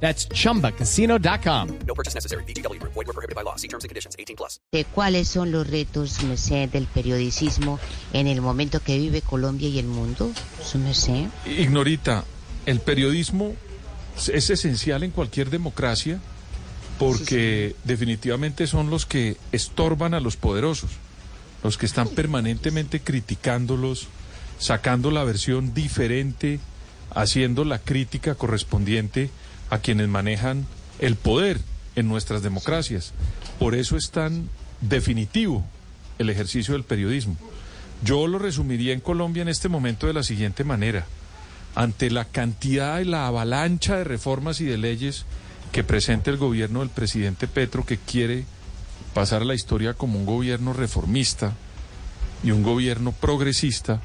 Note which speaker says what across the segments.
Speaker 1: That's chumbacasino.com.
Speaker 2: No purchase necessary. BGW. Void were prohibited by law. See terms and conditions. 18 plus.
Speaker 3: de cuáles son los retos, merced, del periodicismo en el momento que vive Colombia y el mundo, su merced.
Speaker 4: Ignorita, el periodismo es esencial en cualquier democracia porque definitivamente son los que estorban a los poderosos, los que están permanentemente criticándolos, sacando la versión diferente, haciendo la crítica correspondiente a quienes manejan el poder en nuestras democracias. Por eso es tan definitivo el ejercicio del periodismo. Yo lo resumiría en Colombia en este momento de la siguiente manera. Ante la cantidad y la avalancha de reformas y de leyes que presenta el gobierno del presidente Petro, que quiere pasar a la historia como un gobierno reformista y un gobierno progresista,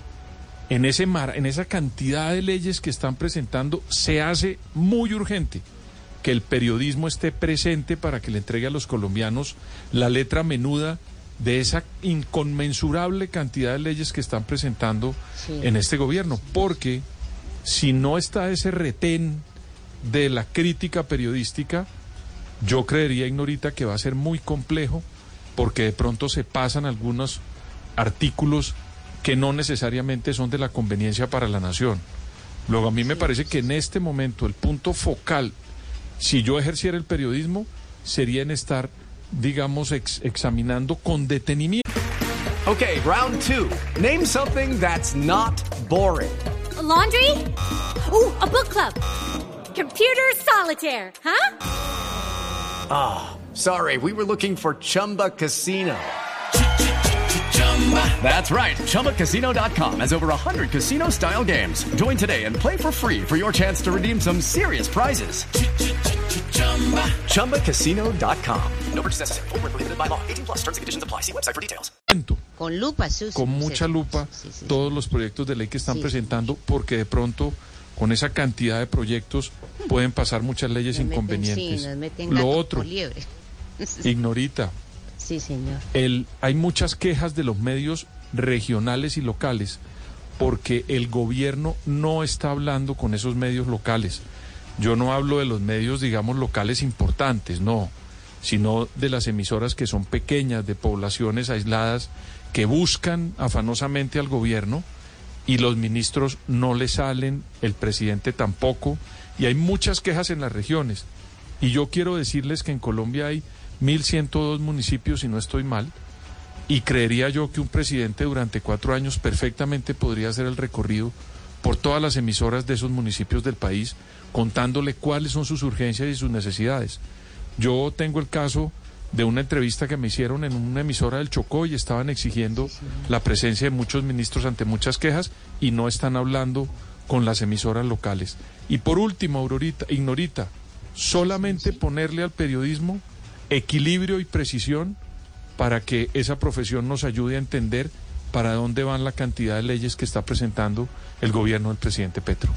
Speaker 4: en, ese mar, en esa cantidad de leyes que están presentando, se hace muy urgente que el periodismo esté presente para que le entregue a los colombianos la letra menuda de esa inconmensurable cantidad de leyes que están presentando
Speaker 3: Sí.
Speaker 4: en este gobierno. Porque si no está ese retén de la crítica periodística, yo creería, Ignorita, que va a ser muy complejo porque de pronto se pasan algunos artículos que no necesariamente son de la conveniencia para la nación. Luego, a mí me parece que en este momento el punto focal, si yo ejerciera el periodismo, sería en estar, digamos, ex- examinando con detenimiento.
Speaker 5: Okay, round two. Name something that's not boring.
Speaker 6: A laundry? Ooh, a book club. Computer solitaire, huh?
Speaker 5: Sorry, we were looking for Chumba Casino. That's right. ChumbaCasino.com has over 100 casino style games. Join today and play for free for your chance to redeem some serious prizes. ChumbaCasino.com.
Speaker 2: No purchase necessary. Void were prohibited by law. 18 plus. Terms and conditions apply. See website for details.
Speaker 3: Con lupa,
Speaker 4: con mucha lupa
Speaker 3: Sí, sí, sí.
Speaker 4: todos los proyectos de ley que están
Speaker 3: Sí.
Speaker 4: presentando, porque de pronto con esa cantidad de proyectos pueden pasar muchas leyes inconvenientes.
Speaker 3: sí, nos meten
Speaker 4: Lo otro. Ignorita,
Speaker 3: Sí, señor.
Speaker 4: el, hay muchas quejas de los medios regionales y locales porque el gobierno no está hablando con esos medios locales. Yo no hablo de los medios, digamos, locales importantes, no, sino de las emisoras que son pequeñas, de poblaciones aisladas, que buscan afanosamente al gobierno y los ministros no le salen, el presidente tampoco, y hay muchas quejas en las regiones. Y yo quiero decirles que en Colombia hay 1.102 municipios, si no estoy mal, y creería yo que un presidente durante cuatro años perfectamente podría hacer el recorrido por todas las emisoras de esos municipios del país, contándole cuáles son sus urgencias y sus necesidades. Yo tengo el caso de una entrevista que me hicieron en una emisora del Chocó y estaban exigiendo la presencia de muchos ministros ante muchas quejas y no están hablando con las emisoras locales. Y por último, Aurorita, Ignorita, solamente ponerle al periodismo equilibrio y precisión para que esa profesión nos ayude a entender para dónde van la cantidad de leyes que está presentando el gobierno del presidente Petro.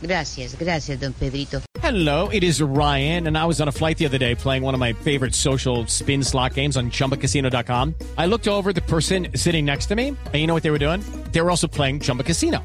Speaker 3: Gracias, gracias, don Pedrito.
Speaker 1: Hello, it is Ryan, and I was on a flight the other day playing one of my favorite social spin slot games on chumbacasino.com. I looked over at the person sitting next to me, and you know what they were doing? They were also playing Chumba Casino.